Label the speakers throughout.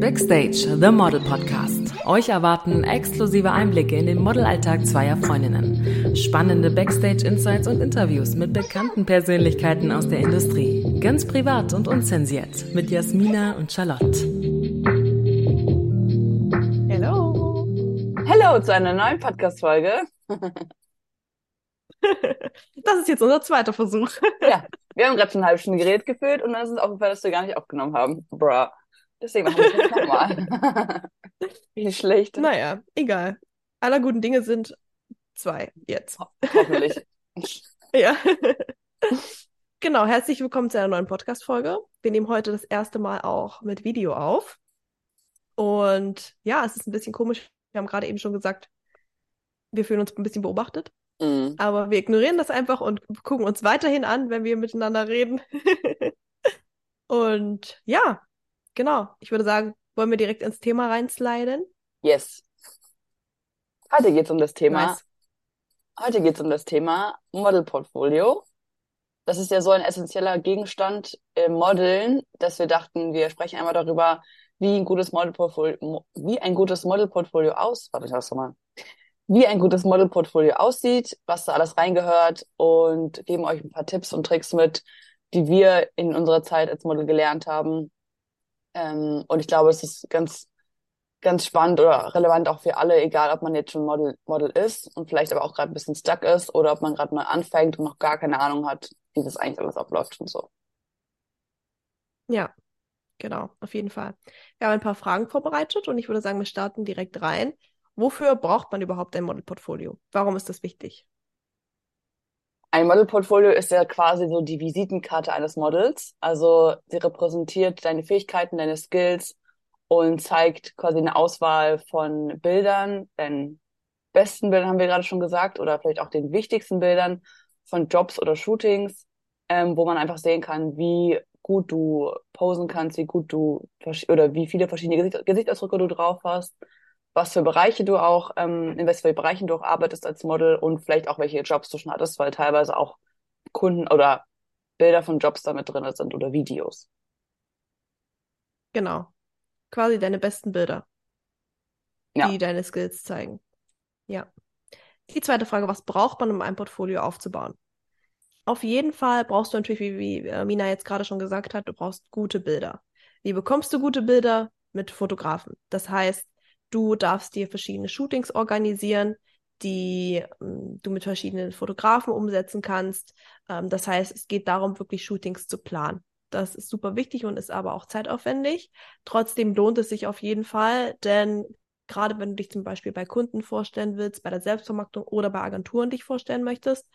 Speaker 1: Backstage, The Model Podcast. Euch erwarten exklusive Einblicke in den Modelalltag zweier Freundinnen. Spannende Backstage-Insights und Interviews mit bekannten Persönlichkeiten aus der Industrie. Ganz privat und unzensiert mit Jasmina und Charlotte.
Speaker 2: Hallo.
Speaker 3: Hallo zu einer neuen Podcast-Folge.
Speaker 2: Das ist jetzt unser zweiter Versuch.
Speaker 3: Ja, wir haben gerade schon eine halbe Stunde geredet gefühlt und dann ist es aufgefallen, dass wir gar nicht aufgenommen haben. Bruh. Deswegen machen wir es nochmal. Wie schlecht.
Speaker 2: Naja, egal. Aller guten Dinge sind zwei jetzt.
Speaker 3: Ho hoffentlich.
Speaker 2: Ja. Genau, herzlich willkommen zu einer neuen Podcast-Folge. Wir nehmen heute das erste Mal auch mit Video auf. Und ja, es ist ein bisschen komisch. Wir haben gerade eben schon gesagt, wir fühlen uns ein bisschen beobachtet.
Speaker 3: Mm.
Speaker 2: Aber wir ignorieren das einfach und gucken uns weiterhin an, wenn wir miteinander reden. Und ja, genau. Ich würde sagen, wollen wir direkt ins Thema reinsliden?
Speaker 3: Yes. Heute geht es um das Thema.
Speaker 2: Nice.
Speaker 3: Heute geht es um das Thema Modelportfolio. Das ist ja so ein essentieller Gegenstand im Modeln, dass wir dachten, wir sprechen einmal darüber, wie ein gutes Modelportfolio, mo- wie ein gutes Modelportfolio aus, warte, ich sag's nochmal, wie ein gutes Modelportfolio aussieht, was da alles reingehört und geben euch ein paar Tipps und Tricks mit, die wir in unserer Zeit als Model gelernt haben. Ähm, und ich glaube, es ist ganz, ganz spannend oder relevant auch für alle, egal ob man jetzt schon Model, Model ist und vielleicht aber auch gerade ein bisschen stuck ist oder ob man gerade neu anfängt und noch gar keine Ahnung hat, wie das eigentlich alles abläuft und so.
Speaker 2: Ja, genau, auf jeden Fall. Wir haben ein paar Fragen vorbereitet und ich würde sagen, wir starten direkt rein. Wofür braucht man überhaupt ein Modelportfolio? Warum ist das wichtig?
Speaker 3: Ein Modelportfolio ist ja quasi so die Visitenkarte eines Models. Also sie repräsentiert deine Fähigkeiten, deine Skills und zeigt quasi eine Auswahl von Bildern, deinen besten Bildern haben wir gerade schon gesagt, oder vielleicht auch den wichtigsten Bildern von Jobs oder Shootings, ähm, wo man einfach sehen kann, wie gut du posen kannst, wie gut du oder wie viele verschiedene Gesicht Gesichtsausdrücke du drauf hast, was für Bereiche du auch, ähm, in was für Bereichen du auch arbeitest als Model und vielleicht auch welche Jobs du schon hattest, weil teilweise auch Kunden oder Bilder von Jobs damit drin sind oder Videos.
Speaker 2: Genau. Quasi deine besten Bilder,
Speaker 3: Ja.
Speaker 2: die deine Skills zeigen. Ja. Die zweite Frage, was braucht man, um ein Portfolio aufzubauen? Auf jeden Fall brauchst du natürlich, wie, wie äh, Mina jetzt gerade schon gesagt hat, du brauchst gute Bilder. Wie bekommst du gute Bilder? Mit Fotografen. Das heißt, du darfst dir verschiedene Shootings organisieren, die ähm, du mit verschiedenen Fotografen umsetzen kannst. Ähm, das heißt, es geht darum, wirklich Shootings zu planen. Das ist super wichtig und ist aber auch zeitaufwendig. Trotzdem lohnt es sich auf jeden Fall, denn gerade wenn du dich zum Beispiel bei Kunden vorstellen willst, bei der Selbstvermarktung oder bei Agenturen dich vorstellen möchtest,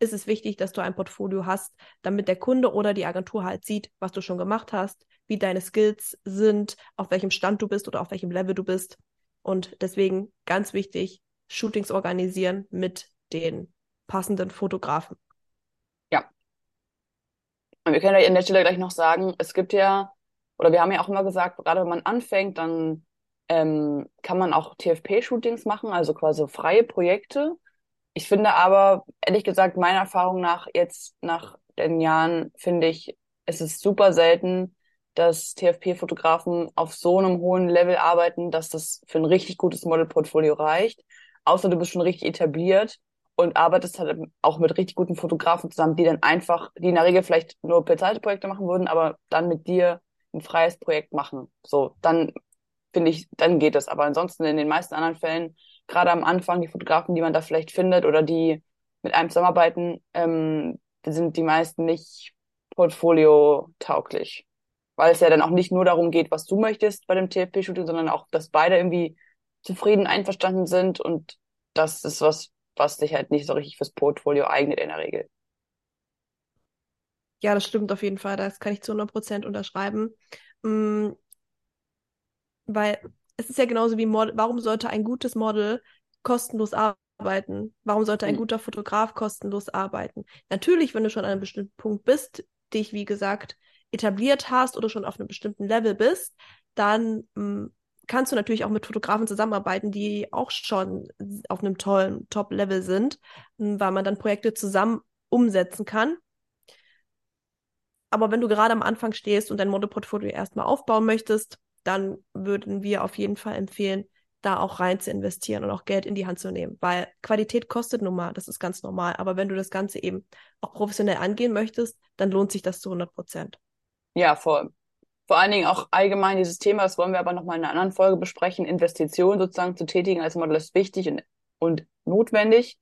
Speaker 2: ist es wichtig, dass du ein Portfolio hast, damit der Kunde oder die Agentur halt sieht, was du schon gemacht hast, wie deine Skills sind, auf welchem Stand du bist oder auf welchem Level du bist. Und deswegen ganz wichtig, Shootings organisieren mit den passenden Fotografen.
Speaker 3: Und wir können ja an der Stelle gleich noch sagen, es gibt ja, oder wir haben ja auch immer gesagt, gerade wenn man anfängt, dann ähm, kann man auch TFP-Shootings machen, also quasi freie Projekte. Ich finde aber, ehrlich gesagt, meiner Erfahrung nach, jetzt nach den Jahren, finde ich, es ist super selten, dass TFP-Fotografen auf so einem hohen Level arbeiten, dass das für ein richtig gutes Modelportfolio reicht. Außer du bist schon richtig etabliert und arbeitest halt auch mit richtig guten Fotografen zusammen, die dann einfach, die in der Regel vielleicht nur bezahlte Projekte machen würden, aber dann mit dir ein freies Projekt machen. So, dann finde ich, dann geht es. Aber ansonsten in den meisten anderen Fällen, gerade am Anfang, die Fotografen, die man da vielleicht findet oder die mit einem zusammenarbeiten, ähm, sind die meisten nicht portfolio-tauglich. Weil es ja dann auch nicht nur darum geht, was du möchtest bei dem TFP-Shooting, sondern auch, dass beide irgendwie zufrieden, einverstanden sind und das ist was, was sich halt nicht so richtig fürs Portfolio eignet in der Regel.
Speaker 2: Ja, das stimmt auf jeden Fall. Das kann ich zu 100% unterschreiben. Mm, Weil es ist ja genauso wie Model. Warum sollte ein gutes Model kostenlos arbeiten? Warum sollte ein
Speaker 3: Hm.
Speaker 2: guter Fotograf kostenlos arbeiten? Natürlich, wenn du schon an einem bestimmten Punkt bist, dich, wie gesagt, etabliert hast oder schon auf einem bestimmten Level bist, dann mm, kannst du natürlich auch mit Fotografen zusammenarbeiten, die auch schon auf einem tollen Top-Level sind, mm, weil man dann Projekte zusammen umsetzen kann. Aber wenn du gerade am Anfang stehst und dein Modelportfolio erstmal aufbauen möchtest, dann würden wir auf jeden Fall empfehlen, da auch rein zu investieren und auch Geld in die Hand zu nehmen. Weil Qualität kostet nun mal, das ist ganz normal. Aber wenn du das Ganze eben auch professionell angehen möchtest, dann lohnt sich das zu 100 Prozent.
Speaker 3: Ja, vor, vor allen Dingen auch allgemein dieses Thema, das wollen wir aber nochmal in einer anderen Folge besprechen, Investitionen sozusagen zu tätigen als Model ist wichtig und, und notwendig,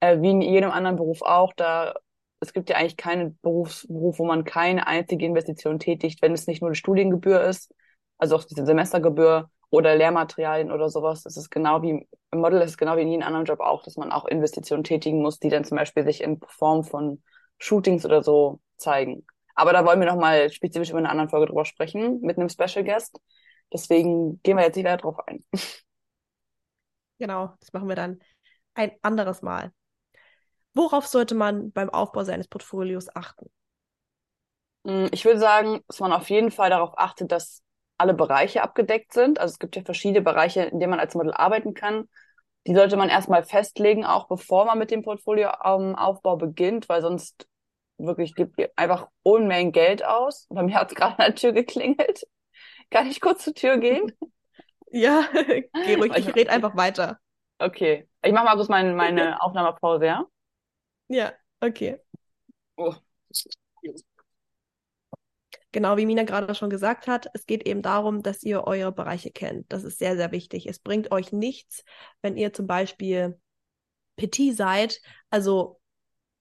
Speaker 3: äh, wie in jedem anderen Beruf auch. Da es gibt ja eigentlich keinen Berufs, Beruf, wo man keine einzige Investition tätigt, wenn es nicht nur die Studiengebühr ist, also auch diese Semestergebühr oder Lehrmaterialien oder sowas. Das ist genau wie im Model ist es genau wie in jedem anderen Job auch, dass man auch Investitionen tätigen muss, die dann zum Beispiel sich in Form von Shootings oder so zeigen. Aber da wollen wir nochmal spezifisch über eine andere Folge drüber sprechen mit einem Special Guest. Deswegen gehen wir jetzt nicht weiter drauf ein.
Speaker 2: Genau, das machen wir dann ein anderes Mal. Worauf sollte man beim Aufbau seines Portfolios achten?
Speaker 3: Hm, ich würde sagen, dass man auf jeden Fall darauf achtet, dass alle Bereiche abgedeckt sind. Also es gibt ja verschiedene Bereiche, in denen man als Model arbeiten kann. Die sollte man erstmal festlegen, auch bevor man mit dem Portfolioaufbau beginnt, weil sonst wirklich gibt ihr einfach Unmengen Geld aus. Bei mir hat es gerade an der Tür geklingelt. Kann ich kurz zur Tür gehen?
Speaker 2: Ja, geh ruhig, ich rede einfach weiter.
Speaker 3: Okay. Ich mache mal kurz meine, meine Aufnahmepause, ja?
Speaker 2: Ja, okay. Oh. Genau wie Mina gerade schon gesagt hat, es geht eben darum, dass ihr eure Bereiche kennt. Das ist sehr, sehr wichtig. Es bringt euch nichts, wenn ihr zum Beispiel Petit seid, also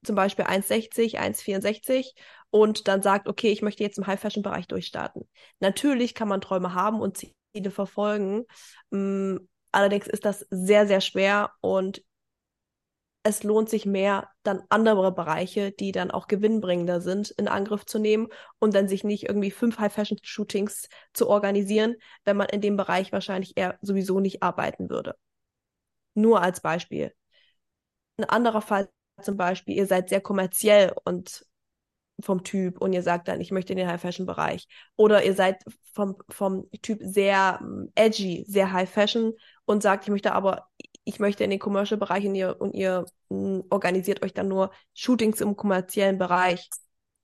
Speaker 2: zum Beispiel 1,60, 1,64 und dann sagt, okay, ich möchte jetzt im High-Fashion-Bereich durchstarten. Natürlich kann man Träume haben und Ziele verfolgen. Mm, allerdings ist das sehr, sehr schwer und es lohnt sich mehr, dann andere Bereiche, die dann auch gewinnbringender sind, in Angriff zu nehmen und dann sich nicht irgendwie fünf High-Fashion-Shootings zu organisieren, wenn man in dem Bereich wahrscheinlich eher sowieso nicht arbeiten würde. Nur als Beispiel. Ein anderer Fall zum Beispiel, ihr seid sehr kommerziell und vom Typ und ihr sagt dann, ich möchte in den High-Fashion-Bereich. Oder ihr seid vom, vom Typ sehr ähm, edgy, sehr High-Fashion und sagt, ich möchte aber ich möchte in den Commercial-Bereich und ihr, und ihr mh, hm, organisiert euch dann nur Shootings im kommerziellen Bereich.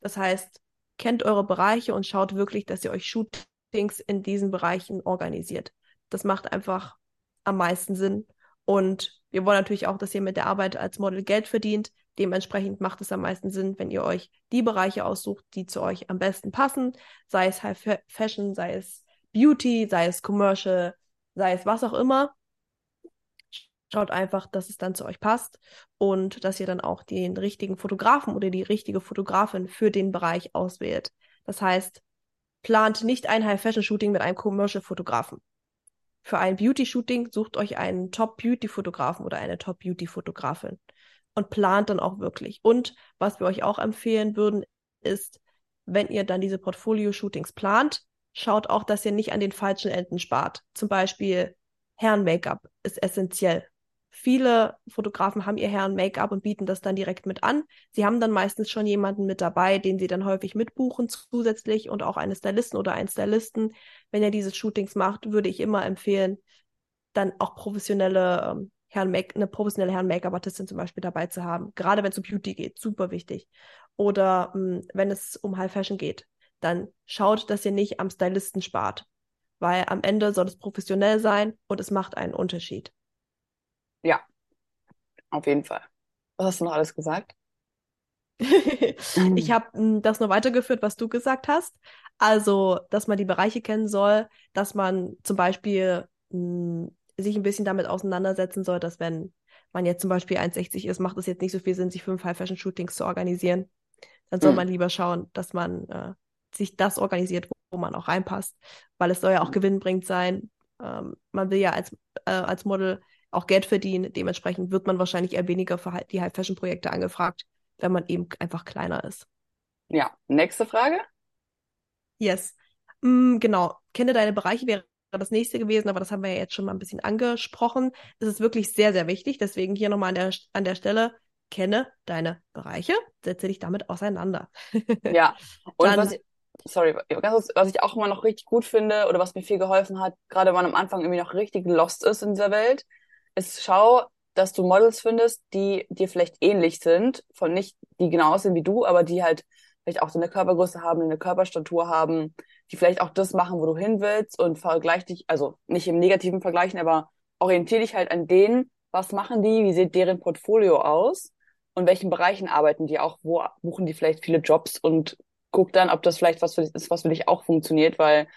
Speaker 2: Das heißt, kennt eure Bereiche und schaut wirklich, dass ihr euch Shootings in diesen Bereichen organisiert. Das macht einfach am meisten Sinn. Und wir wollen natürlich auch, dass ihr mit der Arbeit als Model Geld verdient. Dementsprechend macht es am meisten Sinn, wenn ihr euch die Bereiche aussucht, die zu euch am besten passen. Sei es High Fashion, sei es Beauty, sei es Commercial, sei es was auch immer. Schaut einfach, dass es dann zu euch passt und dass ihr dann auch den richtigen Fotografen oder die richtige Fotografin für den Bereich auswählt. Das heißt, plant nicht ein High-Fashion-Shooting mit einem Commercial-Fotografen. Für ein Beauty-Shooting sucht euch einen Top-Beauty-Fotografen oder eine Top-Beauty-Fotografin und plant dann auch wirklich. Und was wir euch auch empfehlen würden, ist, wenn ihr dann diese Portfolio-Shootings plant, schaut auch, dass ihr nicht an den falschen Enden spart. Zum Beispiel Herren-Make-up ist essentiell. Viele Fotografen haben ihr Herren Make-up und bieten das dann direkt mit an. Sie haben dann meistens schon jemanden mit dabei, den sie dann häufig mitbuchen zusätzlich und auch eine Stylisten oder einen Stylisten. Wenn ihr diese Shootings macht, würde ich immer empfehlen, dann auch professionelle ähm, Herren Make eine professionelle Herren Make-up-Artistin zum Beispiel dabei zu haben. Gerade wenn es um Beauty geht, super wichtig. Oder mh, hm, wenn es um High Fashion geht, dann schaut, dass ihr nicht am Stylisten spart. Weil am Ende soll es professionell sein und es macht einen Unterschied.
Speaker 3: Ja, auf jeden Fall. Was hast du noch alles gesagt?
Speaker 2: ich habe hm, das nur weitergeführt, was du gesagt hast. Also, dass man die Bereiche kennen soll, dass man zum Beispiel mh, hm, sich ein bisschen damit auseinandersetzen soll, dass wenn man jetzt zum Beispiel 1,60 ist, macht es jetzt nicht so viel Sinn, sich fünf High-Fashion-Shootings zu organisieren. Dann soll mhm. man lieber schauen, dass man äh, sich das organisiert, wo, wo, man auch reinpasst, weil es soll ja auch gewinnbringend sein. Ähm, man will ja als, äh, als Model auch Geld verdienen. Dementsprechend wird man wahrscheinlich eher weniger für die High-Fashion-Projekte angefragt, wenn man eben einfach kleiner ist.
Speaker 3: Ja, nächste Frage.
Speaker 2: Yes. Mm, genau. Kenne deine Bereiche wäre das nächste gewesen, aber das haben wir ja jetzt schon mal ein bisschen angesprochen. Es ist wirklich sehr, sehr wichtig. Deswegen hier nochmal an der, an der Stelle, kenne deine Bereiche, setze dich damit auseinander.
Speaker 3: ja, und Dann, was ich, sorry, was ich auch immer noch richtig gut finde oder was mir viel geholfen hat, gerade wenn man am Anfang irgendwie noch richtig lost ist in dieser Welt, ist, schau, dass du Models findest, die dir vielleicht ähnlich sind, von nicht, die genau aussehen wie du, aber die halt vielleicht auch so eine Körpergröße haben, eine Körperstatur haben, die vielleicht auch das machen, wo du hin willst und vergleich dich, also nicht im negativen Vergleichen, aber orientiere dich halt an denen, was machen die, wie sieht deren Portfolio aus? Und welchen Bereichen arbeiten die auch, wo buchen die vielleicht viele Jobs? Und guck dann, ob das vielleicht was für dich ist, was für dich auch funktioniert, weil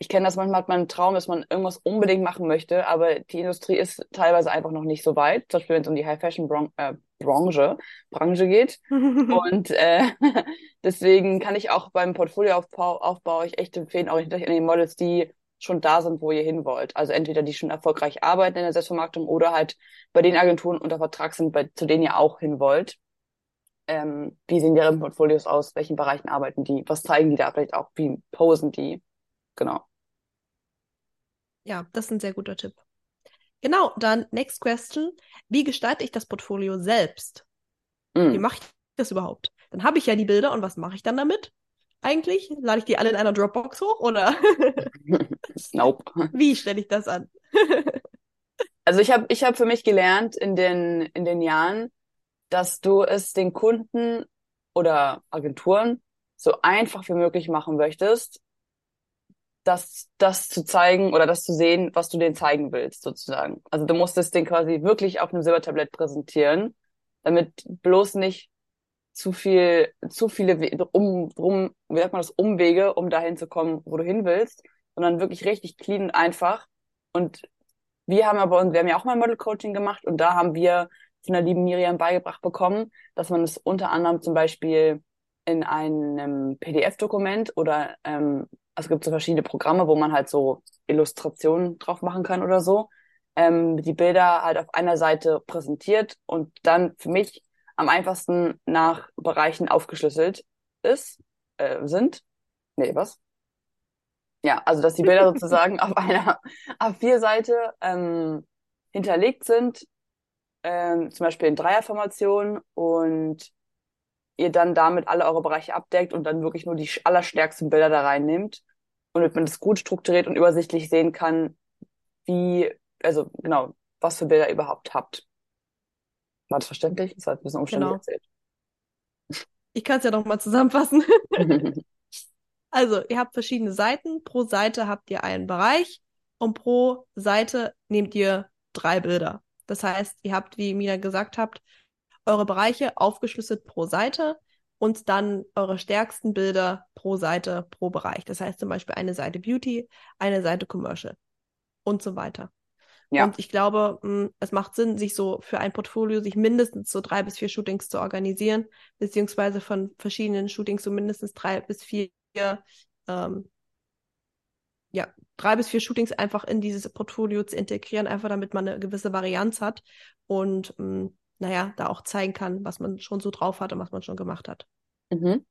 Speaker 3: ich kenne das manchmal hat man einen Traum, dass man irgendwas unbedingt machen möchte, aber die Industrie ist teilweise einfach noch nicht so weit. Zum Beispiel, wenn es um die High-Fashion-Branche äh, Branche, Branche geht. und äh, deswegen kann ich auch beim Portfolioaufbau Aufbau euch echt empfehlen, euch an die Models, die schon da sind, wo ihr hin wollt. Also entweder die schon erfolgreich arbeiten in der Selbstvermarktung oder halt bei den Agenturen unter Vertrag sind, bei, zu denen ihr auch hin wollt. Ähm, wie sehen deren Portfolios aus? Welchen Bereichen arbeiten die? Was zeigen die da vielleicht auch? Wie posen die? Genau.
Speaker 2: Ja, das ist ein sehr guter Tipp. Genau, dann next question. Wie gestalte ich das Portfolio selbst? Mm. Wie mache ich das überhaupt? Dann habe ich ja die Bilder und was mache ich dann damit? Eigentlich? Lade ich die alle in einer Dropbox hoch oder?
Speaker 3: nope.
Speaker 2: Wie stelle ich das an?
Speaker 3: also ich habe ich hab für mich gelernt in den, in den Jahren, dass du es den Kunden oder Agenturen so einfach wie möglich machen möchtest, das, das zu zeigen oder das zu sehen, was du denen zeigen willst, sozusagen. Also du musst es denen quasi wirklich auf einem Silbertablett präsentieren, damit bloß nicht zu viel, zu viele um, drum, wie sagt man das, Umwege, um dahin zu kommen, wo du hin willst, sondern wirklich richtig clean und einfach. Und wir haben aber, wir haben ja auch mal Model Coaching gemacht und da haben wir von der lieben Miriam beigebracht bekommen, dass man es unter anderem zum Beispiel in einem PDF-Dokument oder ähm, also es gibt so verschiedene Programme, wo man halt so Illustrationen drauf machen kann oder so, ähm, die Bilder halt auf einer Seite präsentiert und dann für mich am einfachsten nach Bereichen aufgeschlüsselt ist, äh, sind. Nee, was? Ja, also dass die Bilder sozusagen auf einer A4-Seite ähm, hinterlegt sind, ähm, zum Beispiel in Dreierformationen und ihr dann damit alle eure Bereiche abdeckt und dann wirklich nur die allerstärksten Bilder da reinnimmt und damit man das gut strukturiert und übersichtlich sehen kann, wie, also genau, was für Bilder ihr überhaupt habt. War das verständlich? Das war ein bisschen umständlich genau. erzählt.
Speaker 2: Ich kann es ja noch mal zusammenfassen. also, ihr habt verschiedene Seiten. Pro Seite habt ihr einen Bereich und pro Seite nehmt ihr drei Bilder. Das heißt, ihr habt, wie Mina gesagt habt, eure Bereiche aufgeschlüsselt pro Seite und dann eure stärksten Bilder pro Seite, pro Bereich. Das heißt zum Beispiel eine Seite Beauty, eine Seite Commercial und so weiter. Ja. Und ich glaube, hm, es macht Sinn, sich so für ein Portfolio, sich mindestens so drei bis vier Shootings zu organisieren, beziehungsweise von verschiedenen Shootings so mindestens drei bis vier, ähm, ja, drei bis vier Shootings einfach in dieses Portfolio zu integrieren, einfach damit man eine gewisse Varianz hat und mh, hm, naja, da auch zeigen kann, was man schon so drauf hat und was man schon gemacht hat. Mhm.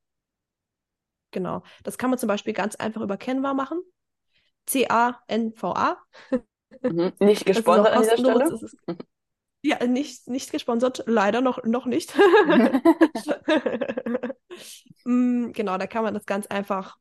Speaker 2: Genau. Das kann man zum Beispiel ganz einfach über Canva machen. C-A-N-V-A.
Speaker 3: Mhm. Nicht gesponsert an dieser Stelle?
Speaker 2: Ist, ja, nicht, nicht gesponsert, leider noch, noch nicht. mm, genau, da kann man das ganz einfach,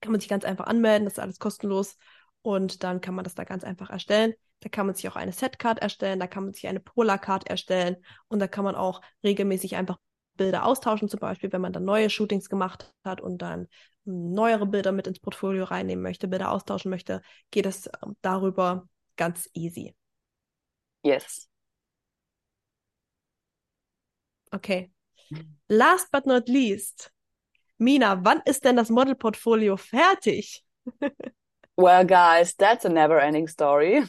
Speaker 2: kann man sich ganz einfach anmelden, das ist alles kostenlos und dann kann man das da ganz einfach erstellen. Da kann man sich auch eine Setcard erstellen, da kann man sich eine Polarcard erstellen und da kann man auch regelmäßig einfach Bilder austauschen, zum Beispiel, wenn man dann neue Shootings gemacht hat und dann neuere Bilder mit ins Portfolio reinnehmen möchte, Bilder austauschen möchte, geht es ähm, darüber ganz easy.
Speaker 3: Yes.
Speaker 2: Okay. Last but not least, Mina, wann ist denn das Modelportfolio fertig?
Speaker 3: well, guys, that's a never-ending story.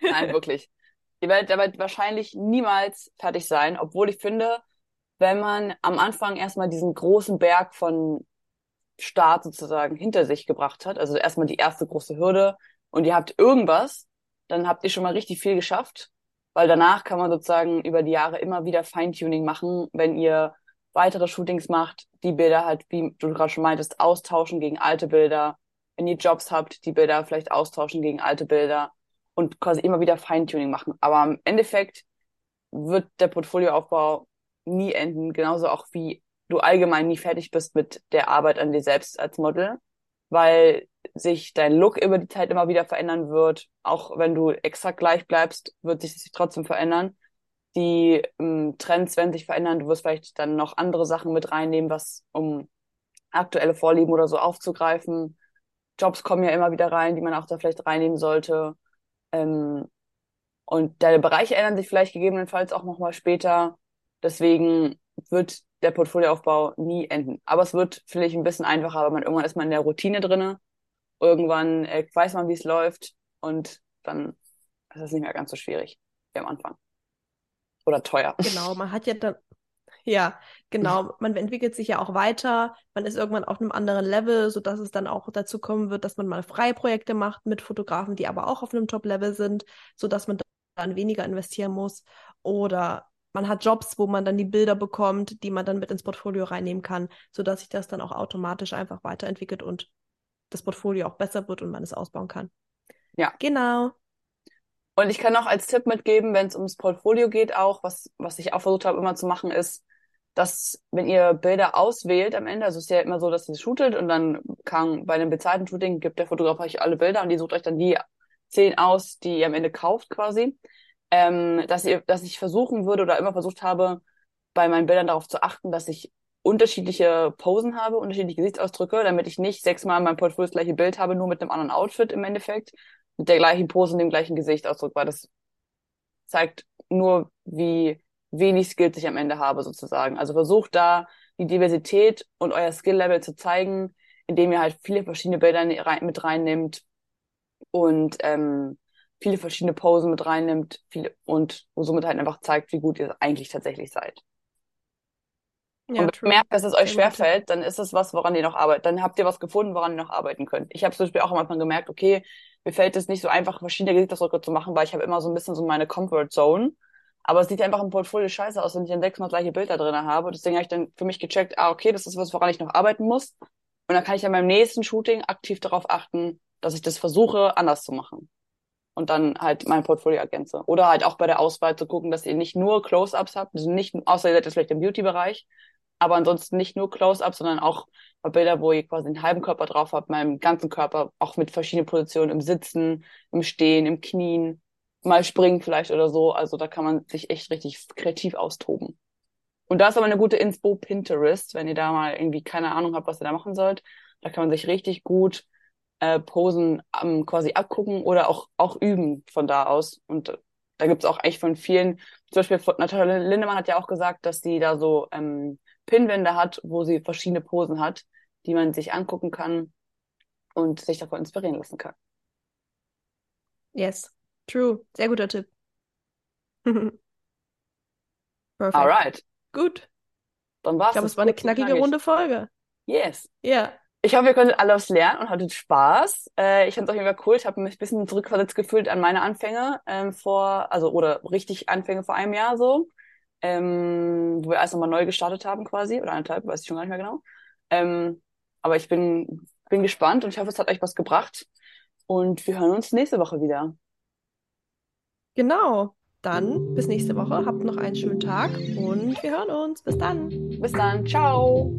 Speaker 3: Nein, wirklich. Ihr werdet damit wahrscheinlich niemals fertig sein, obwohl ich finde, wenn man am Anfang erstmal diesen großen Berg von Start sozusagen hinter sich gebracht hat, also erstmal die erste große Hürde und ihr habt irgendwas, dann habt ihr schon mal richtig viel geschafft, weil danach kann man sozusagen über die Jahre immer wieder Feintuning machen, wenn ihr weitere Shootings macht, die Bilder halt, wie du gerade schon meintest, austauschen gegen alte Bilder, wenn ihr Jobs habt, die Bilder vielleicht austauschen gegen alte Bilder und quasi immer wieder Feintuning machen. Aber im Endeffekt wird der Portfolioaufbau nie enden, genauso auch wie du allgemein nie fertig bist mit der Arbeit an dir selbst als Model, weil sich dein Look über die Zeit immer wieder verändern wird. Auch wenn du exakt gleich bleibst, wird sich das trotzdem verändern. Die ähm, Trends werden sich verändern. Du wirst vielleicht dann noch andere Sachen mit reinnehmen, was um aktuelle Vorlieben oder so aufzugreifen. Jobs kommen ja immer wieder rein, die man auch da vielleicht reinnehmen sollte. Ähm, und deine Bereiche ändern sich vielleicht gegebenenfalls auch nochmal später. Deswegen wird der Portfolioaufbau nie enden. Aber es wird vielleicht ein bisschen einfacher, weil man irgendwann ist man in der Routine drinne. Irgendwann äh, weiß man, wie es läuft und dann ist es nicht mehr ganz so schwierig wie am Anfang. Oder teuer.
Speaker 2: Genau, man hat ja dann, ja, genau, man entwickelt sich ja auch weiter, man ist irgendwann auf einem anderen Level, sodass es dann auch dazu kommen wird, dass man mal Freiprojekte macht mit Fotografen, die aber auch auf einem Top-Level sind, sodass man dann weniger investieren muss. Oder man hat Jobs, wo man dann die Bilder bekommt, die man dann mit ins Portfolio reinnehmen kann, sodass sich das dann auch automatisch einfach weiterentwickelt und das Portfolio auch besser wird und man es ausbauen kann.
Speaker 3: Ja.
Speaker 2: Genau.
Speaker 3: Und ich kann auch als Tipp mitgeben, wenn es ums Portfolio geht, auch, was, was ich auch versucht habe immer zu machen, ist, dass wenn ihr Bilder auswählt am Ende, also es ist ja immer so, dass ihr shootet und dann kann bei einem bezahlten Shooting gibt der Fotograf euch alle Bilder und die sucht euch dann die zehn aus, die ihr am Ende kauft quasi, ähm, dass ihr, dass ich versuchen würde oder immer versucht habe, bei meinen Bildern darauf zu achten, dass ich unterschiedliche Posen habe, unterschiedliche Gesichtsausdrücke, damit ich nicht sechsmal in meinem Portfolio das gleiche Bild habe, nur mit einem anderen Outfit im Endeffekt, mit der gleichen Pose und dem gleichen Gesichtsausdruck, weil das zeigt nur, wie wenig Skills ich am Ende habe, sozusagen. Also versucht da die Diversität und euer Skill-Level zu zeigen, indem ihr halt viele verschiedene Bilder mit reinnimmt und ähm, viele verschiedene Posen mit reinnimmt viele, und somit halt einfach zeigt, wie gut ihr eigentlich tatsächlich seid. Ja, und wenn ihr merkt, dass es euch schwerfällt, dann ist es was, woran ihr noch arbeitet. Dann habt ihr was gefunden, woran ihr noch arbeiten könnt. Ich habe zum Beispiel auch am Anfang gemerkt, okay, mir fällt es nicht so einfach, verschiedene Gesichtsausdrücke zu machen, weil ich habe immer so ein bisschen so meine Comfort Zone. Aber es sieht einfach im Portfolio scheiße aus, wenn ich dann sechsmal gleiche Bilder drin habe. Deswegen habe ich dann für mich gecheckt, ah, okay, das ist was, woran ich noch arbeiten muss. Und dann kann ich dann beim nächsten Shooting aktiv darauf achten, dass ich das versuche, anders zu machen. Und dann halt mein Portfolio ergänze. Oder halt auch bei der Auswahl zu gucken, dass ihr nicht nur Close-Ups habt, also nicht, außer ihr seid jetzt vielleicht im Beauty-Bereich, aber ansonsten nicht nur Close-Ups, sondern auch Bilder, wo ihr quasi den halben Körper drauf habt, meinem ganzen Körper, auch mit verschiedenen Positionen, im Sitzen, im Stehen, im Knien, mal springen vielleicht oder so. Also da kann man sich echt richtig kreativ austoben. Und da ist aber eine gute Inspo Pinterest, wenn ihr da mal irgendwie keine Ahnung habt, was ihr da machen sollt. Da kann man sich richtig gut äh, Posen ähm, quasi abgucken oder auch, auch üben von da aus. Und da gibt's auch echt von vielen, zum Beispiel von, Natalia Lindemann hat ja auch gesagt, dass die da so ähm, Pinwände hat, wo sie verschiedene Posen hat, die man sich angucken kann und sich davon inspirieren lassen kann.
Speaker 2: Yes, true. Sehr guter Tipp. Perfekt.
Speaker 3: Alright.
Speaker 2: Gut.
Speaker 3: Dann war's.
Speaker 2: Ich glaube, es war eine knackige runde Folge.
Speaker 3: Yes.
Speaker 2: Ja. Yeah.
Speaker 3: Ich hoffe, ihr konntet alle was lernen und hattet Spaß. Äh, ich fand es auf jeden Fall cool. Ich habe mich ein bisschen zurückversetzt gefühlt an meine Anfänge ähm, vor, also oder richtig Anfänge vor einem Jahr so, ähm, wo wir erst nochmal neu gestartet haben quasi, oder anderthalb, weiß ich schon gar nicht mehr genau. Ähm, aber ich bin, bin gespannt und ich hoffe, es hat euch was gebracht. Und wir hören uns nächste Woche wieder.
Speaker 2: Genau. Dann bis nächste Woche. Habt noch einen schönen Tag und wir hören uns. Bis dann.
Speaker 3: Bis dann. Ciao.